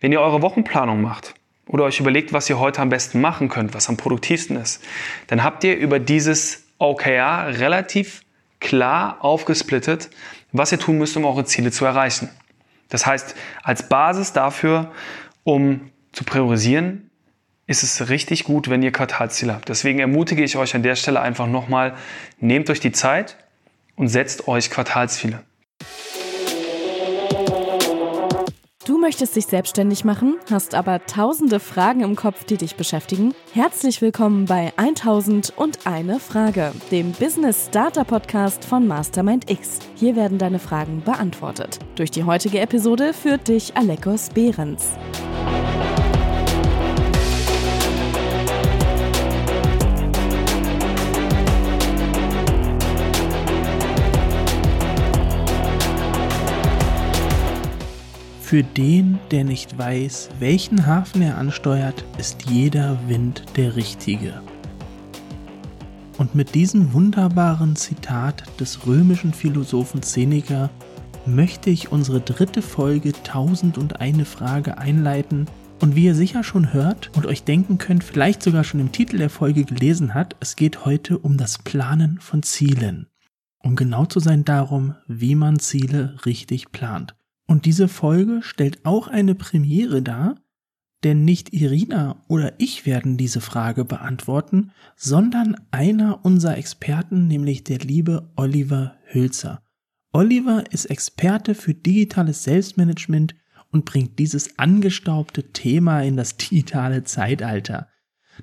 Wenn ihr eure Wochenplanung macht oder euch überlegt, was ihr heute am besten machen könnt, was am produktivsten ist, dann habt ihr über dieses OKR relativ klar aufgesplittet, was ihr tun müsst, um eure Ziele zu erreichen. Das heißt, als Basis dafür, um zu priorisieren, ist es richtig gut, wenn ihr Quartalsziele habt. Deswegen ermutige ich euch an der Stelle einfach nochmal, nehmt euch die Zeit und setzt euch Quartalsziele. Du möchtest dich selbstständig machen, hast aber tausende Fragen im Kopf, die dich beschäftigen? Herzlich willkommen bei 1000 und eine Frage, dem Business Starter Podcast von Mastermind X. Hier werden deine Fragen beantwortet. Durch die heutige Episode führt dich Alekos Behrens. Für den, der nicht weiß, welchen Hafen er ansteuert, ist jeder Wind der richtige. Und mit diesem wunderbaren Zitat des römischen Philosophen Seneca möchte ich unsere dritte Folge 1001 Frage einleiten. Und wie ihr sicher schon hört und euch denken könnt, vielleicht sogar schon im Titel der Folge gelesen hat, es geht heute um das Planen von Zielen. Um genau zu sein darum, wie man Ziele richtig plant. Und diese Folge stellt auch eine Premiere dar, denn nicht Irina oder ich werden diese Frage beantworten, sondern einer unserer Experten, nämlich der liebe Oliver Hülzer. Oliver ist Experte für digitales Selbstmanagement und bringt dieses angestaubte Thema in das digitale Zeitalter.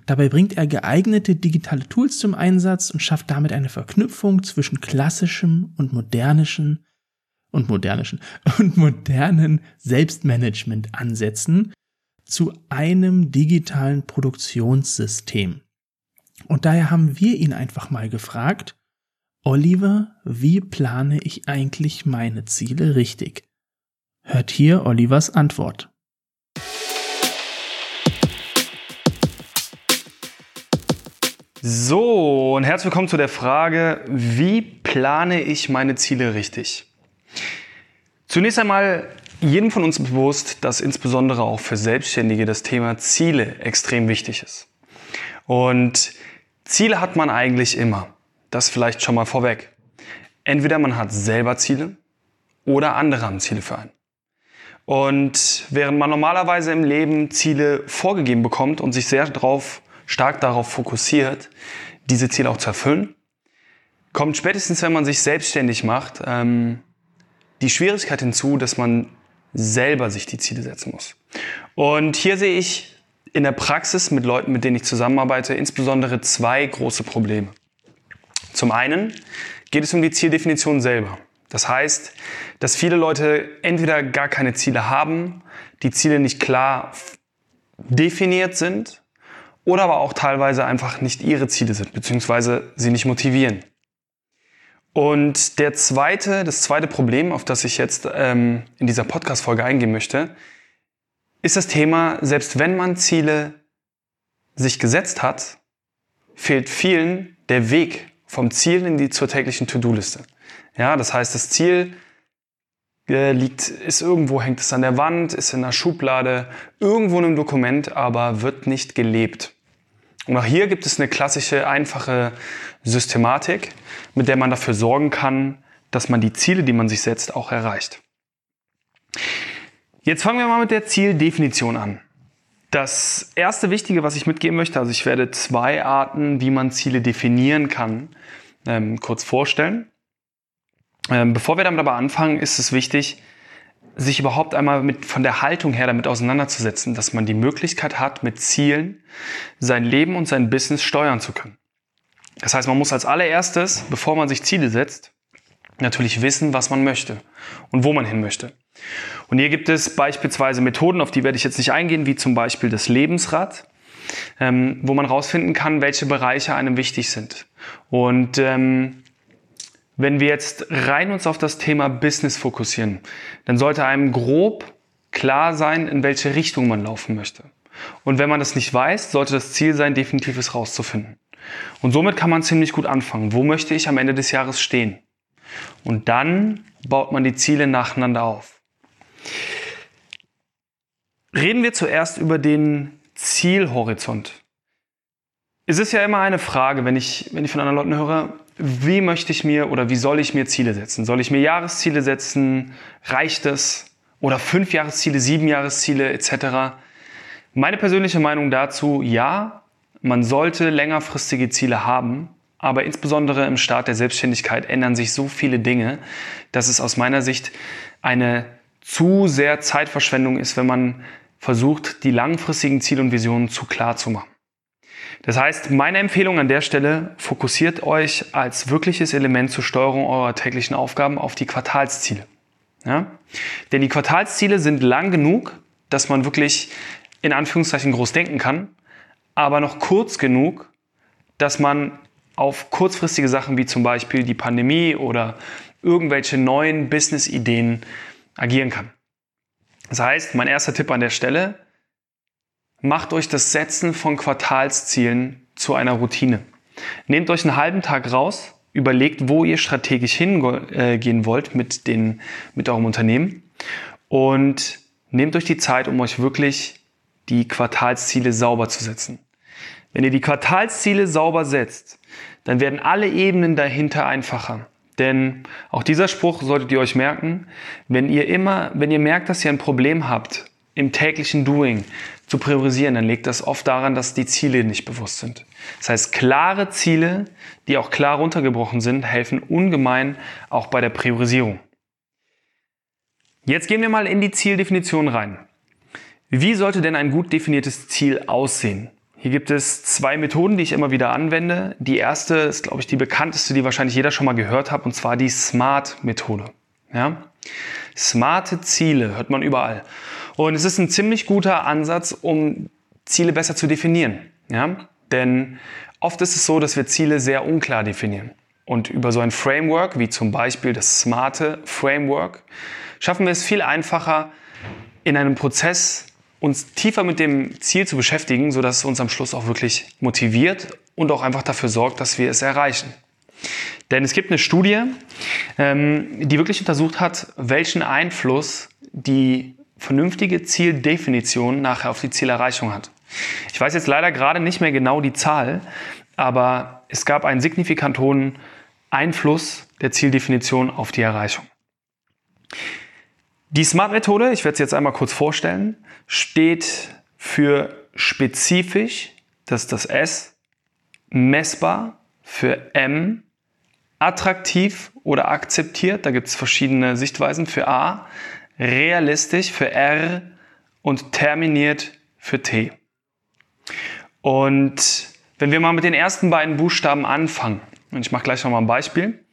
Dabei bringt er geeignete digitale Tools zum Einsatz und schafft damit eine Verknüpfung zwischen klassischem und modernischem und modernischen und modernen Selbstmanagement-Ansätzen zu einem digitalen Produktionssystem. Und daher haben wir ihn einfach mal gefragt, Oliver, wie plane ich eigentlich meine Ziele richtig? Hört hier Olivers Antwort. So, und herzlich willkommen zu der Frage, wie plane ich meine Ziele richtig? Zunächst einmal jedem von uns bewusst, dass insbesondere auch für Selbstständige das Thema Ziele extrem wichtig ist. Und Ziele hat man eigentlich immer. Das vielleicht schon mal vorweg. Entweder man hat selber Ziele oder andere haben Ziele für einen. Und während man normalerweise im Leben Ziele vorgegeben bekommt und sich sehr drauf, stark darauf fokussiert, diese Ziele auch zu erfüllen, kommt spätestens, wenn man sich selbstständig macht, ähm, die Schwierigkeit hinzu, dass man selber sich die Ziele setzen muss. Und hier sehe ich in der Praxis mit Leuten, mit denen ich zusammenarbeite, insbesondere zwei große Probleme. Zum einen geht es um die Zieldefinition selber. Das heißt, dass viele Leute entweder gar keine Ziele haben, die Ziele nicht klar definiert sind oder aber auch teilweise einfach nicht ihre Ziele sind, beziehungsweise sie nicht motivieren. Und der zweite, das zweite Problem, auf das ich jetzt ähm, in dieser Podcast-Folge eingehen möchte, ist das Thema, selbst wenn man Ziele sich gesetzt hat, fehlt vielen der Weg vom Ziel in die zur täglichen To-Do-Liste. Ja, das heißt, das Ziel äh, liegt, ist irgendwo, hängt es an der Wand, ist in einer Schublade, irgendwo in einem Dokument, aber wird nicht gelebt. Und auch hier gibt es eine klassische, einfache Systematik, mit der man dafür sorgen kann, dass man die Ziele, die man sich setzt, auch erreicht. Jetzt fangen wir mal mit der Zieldefinition an. Das erste Wichtige, was ich mitgeben möchte, also ich werde zwei Arten, wie man Ziele definieren kann, ähm, kurz vorstellen. Ähm, bevor wir damit aber anfangen, ist es wichtig, sich überhaupt einmal mit, von der Haltung her damit auseinanderzusetzen, dass man die Möglichkeit hat, mit Zielen sein Leben und sein Business steuern zu können. Das heißt, man muss als allererstes, bevor man sich Ziele setzt, natürlich wissen, was man möchte und wo man hin möchte. Und hier gibt es beispielsweise Methoden, auf die werde ich jetzt nicht eingehen, wie zum Beispiel das Lebensrad, ähm, wo man herausfinden kann, welche Bereiche einem wichtig sind. Und ähm, wenn wir jetzt rein uns auf das Thema Business fokussieren, dann sollte einem grob klar sein, in welche Richtung man laufen möchte. Und wenn man das nicht weiß, sollte das Ziel sein, definitives rauszufinden. Und somit kann man ziemlich gut anfangen. Wo möchte ich am Ende des Jahres stehen? Und dann baut man die Ziele nacheinander auf. Reden wir zuerst über den Zielhorizont. Es ist ja immer eine Frage, wenn ich, wenn ich von anderen Leuten höre, wie möchte ich mir oder wie soll ich mir Ziele setzen? Soll ich mir Jahresziele setzen? Reicht es? Oder fünf Jahresziele, sieben Jahresziele etc.? Meine persönliche Meinung dazu, ja, man sollte längerfristige Ziele haben, aber insbesondere im Start der Selbstständigkeit ändern sich so viele Dinge, dass es aus meiner Sicht eine zu sehr Zeitverschwendung ist, wenn man versucht, die langfristigen Ziele und Visionen zu klar zu machen. Das heißt, meine Empfehlung an der Stelle, fokussiert euch als wirkliches Element zur Steuerung eurer täglichen Aufgaben auf die Quartalsziele. Ja? Denn die Quartalsziele sind lang genug, dass man wirklich in Anführungszeichen groß denken kann, aber noch kurz genug, dass man auf kurzfristige Sachen wie zum Beispiel die Pandemie oder irgendwelche neuen Business-Ideen agieren kann. Das heißt, mein erster Tipp an der Stelle, macht euch das Setzen von Quartalszielen zu einer Routine. Nehmt euch einen halben Tag raus, überlegt, wo ihr strategisch hingehen wollt mit, den, mit eurem Unternehmen und nehmt euch die Zeit, um euch wirklich die Quartalsziele sauber zu setzen. Wenn ihr die Quartalsziele sauber setzt, dann werden alle Ebenen dahinter einfacher. Denn auch dieser Spruch solltet ihr euch merken, wenn ihr immer, wenn ihr merkt, dass ihr ein Problem habt im täglichen Doing zu priorisieren, dann liegt das oft daran, dass die Ziele nicht bewusst sind. Das heißt, klare Ziele, die auch klar runtergebrochen sind, helfen ungemein auch bei der Priorisierung. Jetzt gehen wir mal in die Zieldefinition rein. Wie sollte denn ein gut definiertes Ziel aussehen? Hier gibt es zwei Methoden, die ich immer wieder anwende. Die erste ist, glaube ich, die bekannteste, die wahrscheinlich jeder schon mal gehört hat, und zwar die SMART-Methode. Ja? Smarte Ziele hört man überall. Und es ist ein ziemlich guter Ansatz, um Ziele besser zu definieren. Ja? Denn oft ist es so, dass wir Ziele sehr unklar definieren. Und über so ein Framework, wie zum Beispiel das smarte Framework, schaffen wir es viel einfacher, in einem Prozess uns tiefer mit dem Ziel zu beschäftigen, sodass es uns am Schluss auch wirklich motiviert und auch einfach dafür sorgt, dass wir es erreichen. Denn es gibt eine Studie, ähm, die wirklich untersucht hat, welchen Einfluss die vernünftige Zieldefinition nachher auf die Zielerreichung hat. Ich weiß jetzt leider gerade nicht mehr genau die Zahl, aber es gab einen signifikant hohen Einfluss der Zieldefinition auf die Erreichung. Die SMART-Methode, ich werde es jetzt einmal kurz vorstellen, steht für spezifisch, das ist das S, messbar für M, attraktiv oder akzeptiert, da gibt es verschiedene Sichtweisen für A, realistisch für R und terminiert für T. Und wenn wir mal mit den ersten beiden Buchstaben anfangen, und ich mache gleich noch mal ein Beispiel,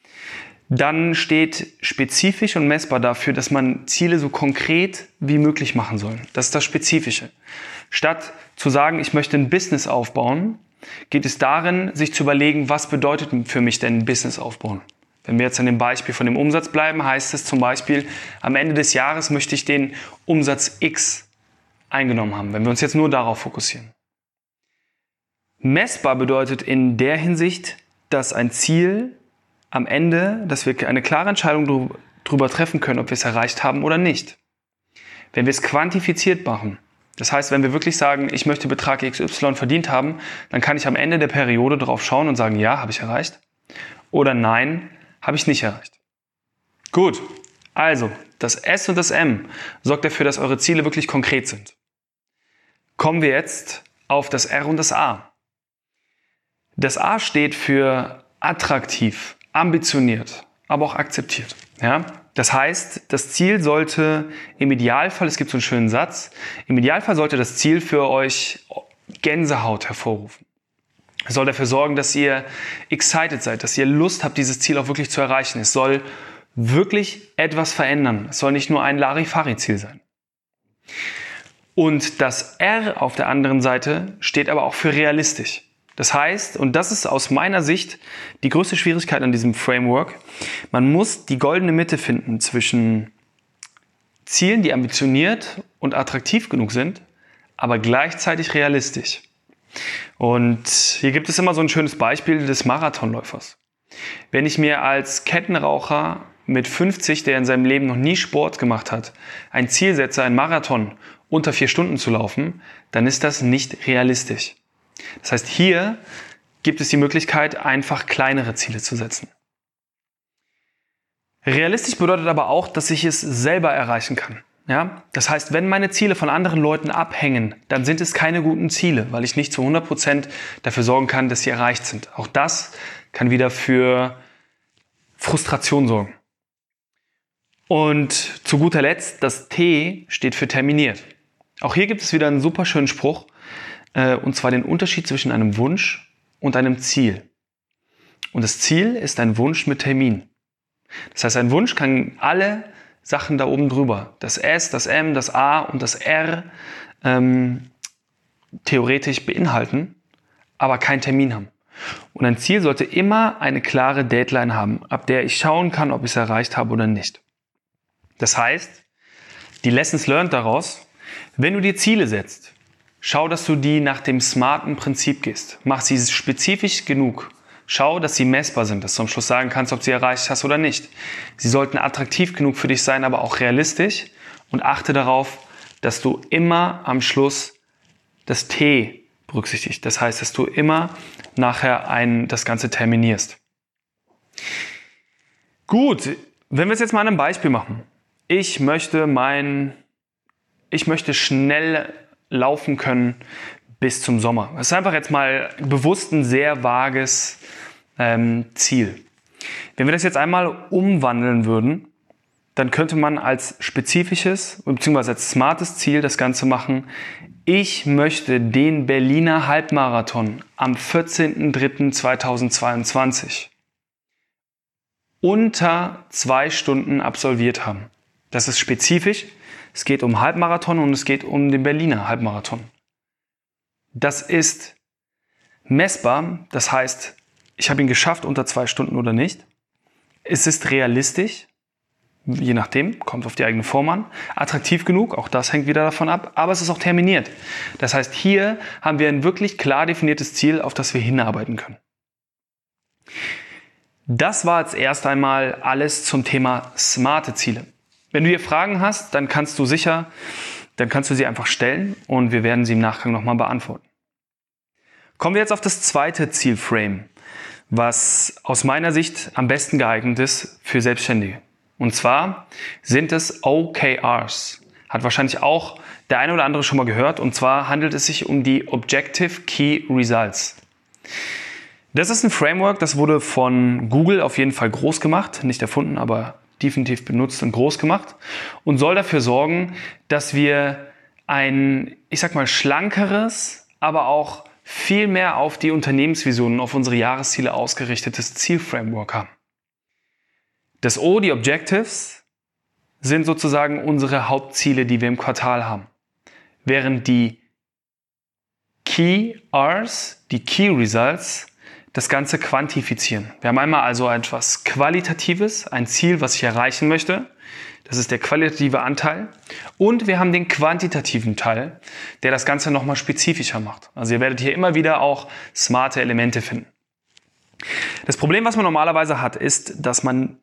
dann steht spezifisch und messbar dafür, dass man Ziele so konkret wie möglich machen soll. Das ist das Spezifische. Statt zu sagen, ich möchte ein Business aufbauen, geht es darin, sich zu überlegen, was bedeutet für mich denn ein Business aufbauen? Wenn wir jetzt an dem Beispiel von dem Umsatz bleiben, heißt es zum Beispiel, am Ende des Jahres möchte ich den Umsatz X eingenommen haben, wenn wir uns jetzt nur darauf fokussieren. Messbar bedeutet in der Hinsicht, dass ein Ziel am Ende, dass wir eine klare Entscheidung darüber treffen können, ob wir es erreicht haben oder nicht. Wenn wir es quantifiziert machen, das heißt, wenn wir wirklich sagen, ich möchte Betrag XY verdient haben, dann kann ich am Ende der Periode darauf schauen und sagen, ja, habe ich erreicht. Oder nein, habe ich nicht erreicht. Gut, also das S und das M sorgt dafür, dass eure Ziele wirklich konkret sind. Kommen wir jetzt auf das R und das A. Das A steht für attraktiv, ambitioniert, aber auch akzeptiert. Ja? Das heißt, das Ziel sollte im Idealfall, es gibt so einen schönen Satz, im Idealfall sollte das Ziel für euch Gänsehaut hervorrufen. Es soll dafür sorgen, dass ihr excited seid, dass ihr Lust habt, dieses Ziel auch wirklich zu erreichen. Es soll wirklich etwas verändern. Es soll nicht nur ein Larifari-Ziel sein. Und das R auf der anderen Seite steht aber auch für realistisch. Das heißt, und das ist aus meiner Sicht die größte Schwierigkeit an diesem Framework, man muss die goldene Mitte finden zwischen Zielen, die ambitioniert und attraktiv genug sind, aber gleichzeitig realistisch. Und hier gibt es immer so ein schönes Beispiel des Marathonläufers. Wenn ich mir als Kettenraucher mit 50, der in seinem Leben noch nie Sport gemacht hat, ein Ziel setze, ein Marathon unter vier Stunden zu laufen, dann ist das nicht realistisch. Das heißt, hier gibt es die Möglichkeit, einfach kleinere Ziele zu setzen. Realistisch bedeutet aber auch, dass ich es selber erreichen kann. Ja? Das heißt, wenn meine Ziele von anderen Leuten abhängen, dann sind es keine guten Ziele, weil ich nicht zu 100 Prozent dafür sorgen kann, dass sie erreicht sind. Auch das kann wieder für Frustration sorgen. Und zu guter Letzt, das T steht für terminiert. Auch hier gibt es wieder einen super schönen Spruch, äh, und zwar den Unterschied zwischen einem Wunsch und einem Ziel. Und das Ziel ist ein Wunsch mit Termin. Das heißt, ein Wunsch kann alle Sachen da oben drüber, das S, das M, das A und das R, ähm, theoretisch beinhalten, aber keinen Termin haben. Und ein Ziel sollte immer eine klare Deadline haben, ab der ich schauen kann, ob ich es erreicht habe oder nicht. Das heißt, die Lessons learned daraus, wenn du dir Ziele setzt, schau, dass du die nach dem smarten Prinzip gehst. Mach sie spezifisch genug. Schau, dass sie messbar sind, dass du am Schluss sagen kannst, ob sie erreicht hast oder nicht. Sie sollten attraktiv genug für dich sein, aber auch realistisch und achte darauf, dass du immer am Schluss das T berücksichtigst. Das heißt, dass du immer nachher ein, das Ganze terminierst. Gut, wenn wir es jetzt mal an einem Beispiel machen. Ich möchte mein, ich möchte schnell laufen können bis zum Sommer. Das ist einfach jetzt mal bewusst ein sehr vages ähm, Ziel. Wenn wir das jetzt einmal umwandeln würden, dann könnte man als spezifisches bzw. als smartes Ziel das Ganze machen. Ich möchte den Berliner Halbmarathon am 14.03.2022 unter zwei Stunden absolviert haben. Das ist spezifisch. Es geht um Halbmarathon und es geht um den Berliner Halbmarathon. Das ist messbar, das heißt, ich habe ihn geschafft unter zwei Stunden oder nicht. Es ist realistisch, je nachdem, kommt auf die eigene Form an. Attraktiv genug, auch das hängt wieder davon ab, aber es ist auch terminiert. Das heißt, hier haben wir ein wirklich klar definiertes Ziel, auf das wir hinarbeiten können. Das war jetzt erst einmal alles zum Thema smarte Ziele. Wenn du hier Fragen hast, dann kannst du sicher dann kannst du sie einfach stellen und wir werden sie im Nachgang nochmal beantworten. Kommen wir jetzt auf das zweite Zielframe, was aus meiner Sicht am besten geeignet ist für Selbstständige. Und zwar sind es OKRs. Hat wahrscheinlich auch der eine oder andere schon mal gehört. Und zwar handelt es sich um die Objective Key Results. Das ist ein Framework, das wurde von Google auf jeden Fall groß gemacht. Nicht erfunden, aber definitiv benutzt und groß gemacht und soll dafür sorgen, dass wir ein, ich sag mal, schlankeres, aber auch viel mehr auf die Unternehmensvisionen, auf unsere Jahresziele ausgerichtetes Zielframework haben. Das O, die Objectives, sind sozusagen unsere Hauptziele, die wir im Quartal haben. Während die Key Rs, die Key Results, das Ganze quantifizieren. Wir haben einmal also etwas Qualitatives, ein Ziel, was ich erreichen möchte. Das ist der qualitative Anteil. Und wir haben den quantitativen Teil, der das Ganze nochmal spezifischer macht. Also ihr werdet hier immer wieder auch smarte Elemente finden. Das Problem, was man normalerweise hat, ist, dass man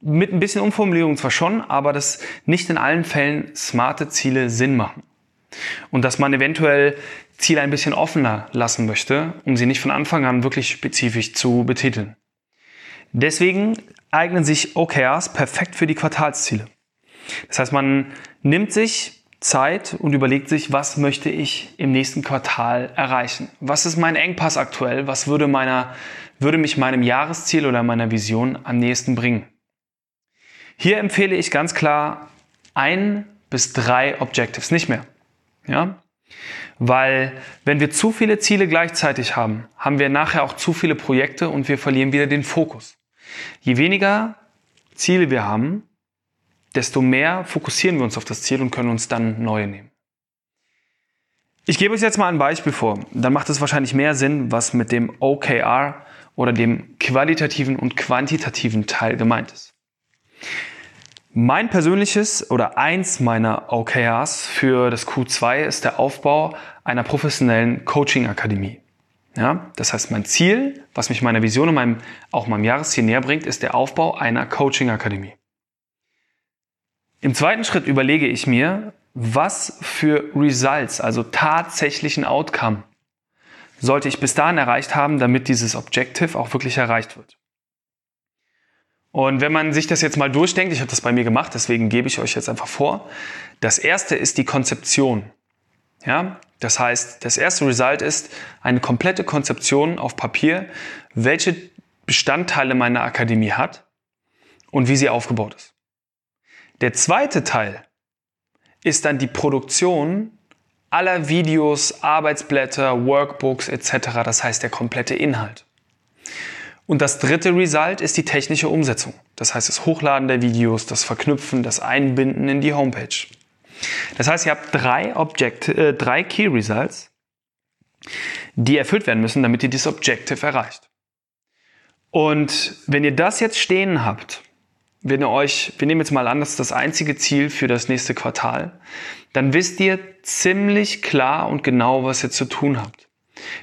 mit ein bisschen Umformulierung zwar schon, aber dass nicht in allen Fällen smarte Ziele Sinn machen. Und dass man eventuell Ziele ein bisschen offener lassen möchte, um sie nicht von Anfang an wirklich spezifisch zu betiteln. Deswegen eignen sich OKRs perfekt für die Quartalsziele. Das heißt, man nimmt sich Zeit und überlegt sich, was möchte ich im nächsten Quartal erreichen? Was ist mein Engpass aktuell? Was würde, meiner, würde mich meinem Jahresziel oder meiner Vision am nächsten bringen? Hier empfehle ich ganz klar ein bis drei Objectives, nicht mehr. Ja? Weil wenn wir zu viele Ziele gleichzeitig haben, haben wir nachher auch zu viele Projekte und wir verlieren wieder den Fokus. Je weniger Ziele wir haben, desto mehr fokussieren wir uns auf das Ziel und können uns dann neue nehmen. Ich gebe euch jetzt mal ein Beispiel vor. Dann macht es wahrscheinlich mehr Sinn, was mit dem OKR oder dem qualitativen und quantitativen Teil gemeint ist. Mein persönliches oder eins meiner OKRs für das Q2 ist der Aufbau einer professionellen Coaching-Akademie. Ja, das heißt, mein Ziel, was mich meiner Vision und meinem, auch meinem Jahresziel näher bringt, ist der Aufbau einer Coaching-Akademie. Im zweiten Schritt überlege ich mir, was für Results, also tatsächlichen Outcome, sollte ich bis dahin erreicht haben, damit dieses Objective auch wirklich erreicht wird. Und wenn man sich das jetzt mal durchdenkt, ich habe das bei mir gemacht, deswegen gebe ich euch jetzt einfach vor. Das erste ist die Konzeption. Ja, das heißt, das erste Result ist eine komplette Konzeption auf Papier, welche Bestandteile meine Akademie hat und wie sie aufgebaut ist. Der zweite Teil ist dann die Produktion aller Videos, Arbeitsblätter, Workbooks etc. Das heißt der komplette Inhalt. Und das dritte Result ist die technische Umsetzung. Das heißt das Hochladen der Videos, das Verknüpfen, das Einbinden in die Homepage. Das heißt, ihr habt drei, Object äh, drei Key Results, die erfüllt werden müssen, damit ihr dieses Objective erreicht. Und wenn ihr das jetzt stehen habt, wenn ihr euch, wir nehmen jetzt mal an, das ist das einzige Ziel für das nächste Quartal, dann wisst ihr ziemlich klar und genau, was ihr zu tun habt.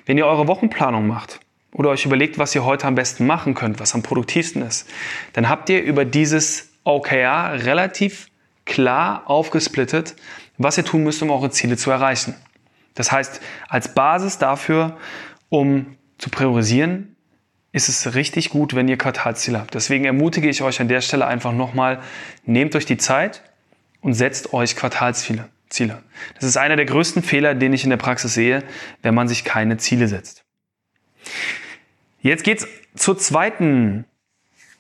Wenn ihr eure Wochenplanung macht oder euch überlegt, was ihr heute am besten machen könnt, was am produktivsten ist, dann habt ihr über dieses OKR relativ klar aufgesplittet, was ihr tun müsst, um eure Ziele zu erreichen. Das heißt, als Basis dafür, um zu priorisieren, ist es richtig gut, wenn ihr Quartalsziele habt. Deswegen ermutige ich euch an der Stelle einfach nochmal, nehmt euch die Zeit und setzt euch Quartalsziele. Ziele. Das ist einer der größten Fehler, den ich in der Praxis sehe, wenn man sich keine Ziele setzt. Jetzt geht's zur zweiten,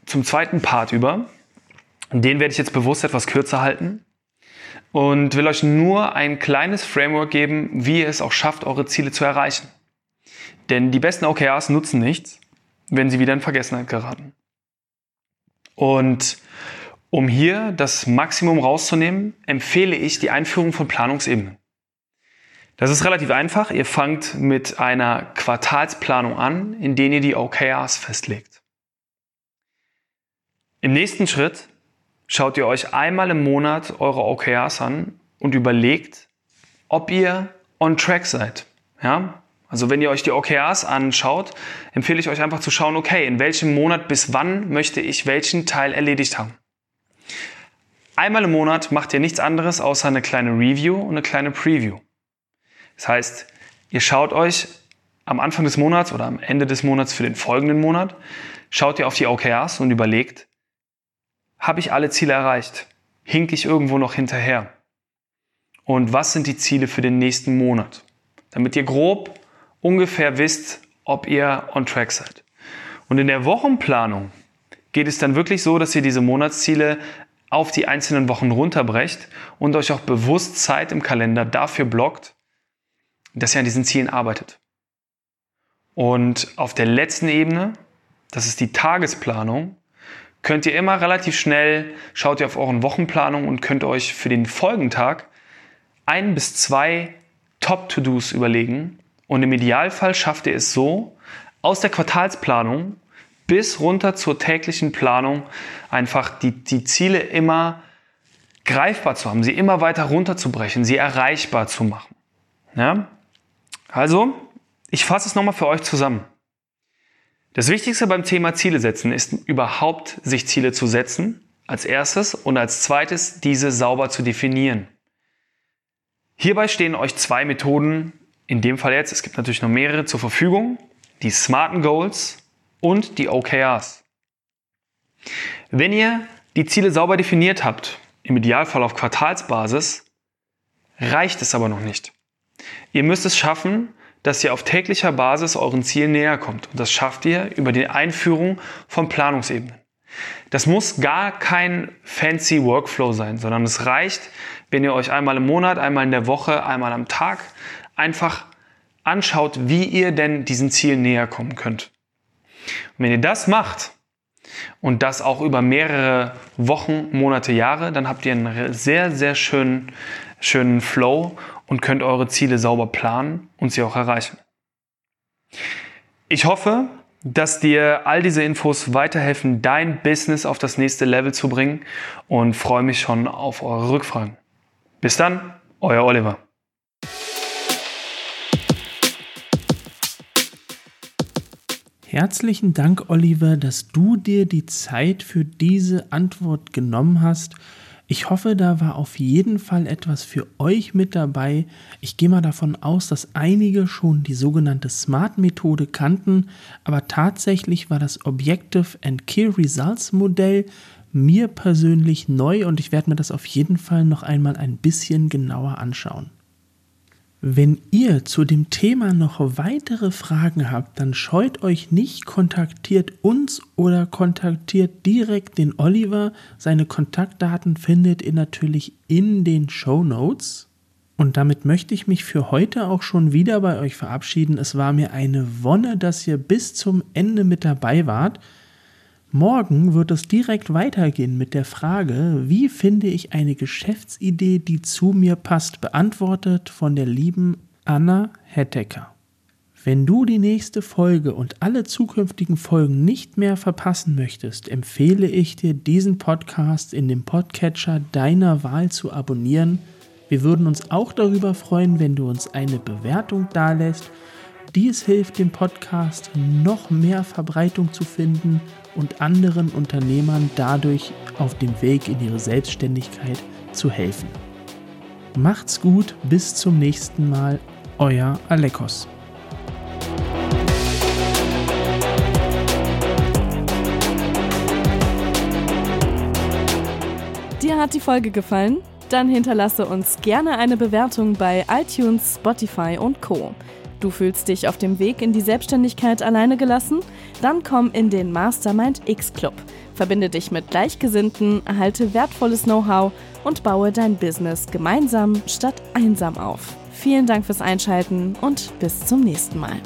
zum zweiten Part über. Den werde ich jetzt bewusst etwas kürzer halten und will euch nur ein kleines Framework geben, wie ihr es auch schafft, eure Ziele zu erreichen. Denn die besten OKRs nutzen nichts, wenn sie wieder in Vergessenheit geraten. Und um hier das Maximum rauszunehmen, empfehle ich die Einführung von Planungsebenen. Das ist relativ einfach. Ihr fangt mit einer Quartalsplanung an, in der ihr die OKRs festlegt. Im nächsten Schritt schaut ihr euch einmal im Monat eure OKRs an und überlegt, ob ihr on track seid. Ja? Also wenn ihr euch die OKRs anschaut, empfehle ich euch einfach zu schauen, okay, in welchem Monat bis wann möchte ich welchen Teil erledigt haben. Einmal im Monat macht ihr nichts anderes außer eine kleine Review und eine kleine Preview. Das heißt, ihr schaut euch am Anfang des Monats oder am Ende des Monats für den folgenden Monat, schaut ihr auf die OKRs und überlegt, habe ich alle Ziele erreicht? Hink ich irgendwo noch hinterher? Und was sind die Ziele für den nächsten Monat? Damit ihr grob ungefähr wisst, ob ihr on track seid. Und in der Wochenplanung geht es dann wirklich so, dass ihr diese Monatsziele auf die einzelnen Wochen runterbrecht und euch auch bewusst Zeit im Kalender dafür blockt, dass ihr an diesen Zielen arbeitet. Und auf der letzten Ebene, das ist die Tagesplanung, könnt ihr immer relativ schnell, schaut ihr auf euren Wochenplanung und könnt euch für den Folgentag ein bis zwei Top-To-Dos überlegen. Und im Idealfall schafft ihr es so, aus der Quartalsplanung bis runter zur täglichen Planung einfach die, die Ziele immer greifbar zu haben, sie immer weiter runterzubrechen, sie erreichbar zu machen. Ja? Also, ich fasse es nochmal für euch zusammen. Das Wichtigste beim Thema Ziele setzen ist überhaupt, sich Ziele zu setzen, als erstes und als zweites diese sauber zu definieren. Hierbei stehen euch zwei Methoden, in dem Fall jetzt, es gibt natürlich noch mehrere zur Verfügung, die smarten Goals und die OKRs. Wenn ihr die Ziele sauber definiert habt, im Idealfall auf Quartalsbasis, reicht es aber noch nicht. Ihr müsst es schaffen, dass ihr auf täglicher Basis euren Zielen näher kommt. Und das schafft ihr über die Einführung von Planungsebenen. Das muss gar kein fancy Workflow sein, sondern es reicht, wenn ihr euch einmal im Monat, einmal in der Woche, einmal am Tag einfach anschaut, wie ihr denn diesen Zielen näher kommen könnt. Und wenn ihr das macht und das auch über mehrere Wochen, Monate, Jahre, dann habt ihr einen sehr, sehr schönen, schönen Flow und könnt eure Ziele sauber planen und sie auch erreichen. Ich hoffe, dass dir all diese Infos weiterhelfen, dein Business auf das nächste Level zu bringen und freue mich schon auf eure Rückfragen. Bis dann, euer Oliver. Herzlichen Dank, Oliver, dass du dir die Zeit für diese Antwort genommen hast. Ich hoffe, da war auf jeden Fall etwas für euch mit dabei. Ich gehe mal davon aus, dass einige schon die sogenannte SMART-Methode kannten, aber tatsächlich war das Objective and Key Results Modell mir persönlich neu und ich werde mir das auf jeden Fall noch einmal ein bisschen genauer anschauen. Wenn ihr zu dem Thema noch weitere Fragen habt, dann scheut euch nicht, kontaktiert uns oder kontaktiert direkt den Oliver. Seine Kontaktdaten findet ihr natürlich in den Show Notes. Und damit möchte ich mich für heute auch schon wieder bei euch verabschieden. Es war mir eine Wonne, dass ihr bis zum Ende mit dabei wart. Morgen wird es direkt weitergehen mit der Frage, wie finde ich eine Geschäftsidee, die zu mir passt, beantwortet von der lieben Anna Hettecker. Wenn du die nächste Folge und alle zukünftigen Folgen nicht mehr verpassen möchtest, empfehle ich dir, diesen Podcast in dem Podcatcher deiner Wahl zu abonnieren. Wir würden uns auch darüber freuen, wenn du uns eine Bewertung dalässt. Dies hilft dem Podcast, noch mehr Verbreitung zu finden und anderen Unternehmern dadurch auf dem Weg in ihre Selbstständigkeit zu helfen. Macht's gut, bis zum nächsten Mal, euer Alekos. Dir hat die Folge gefallen? Dann hinterlasse uns gerne eine Bewertung bei iTunes, Spotify und Co. Du fühlst dich auf dem Weg in die Selbstständigkeit alleine gelassen? Dann komm in den Mastermind X Club. Verbinde dich mit Gleichgesinnten, erhalte wertvolles Know-how und baue dein Business gemeinsam statt einsam auf. Vielen Dank fürs Einschalten und bis zum nächsten Mal.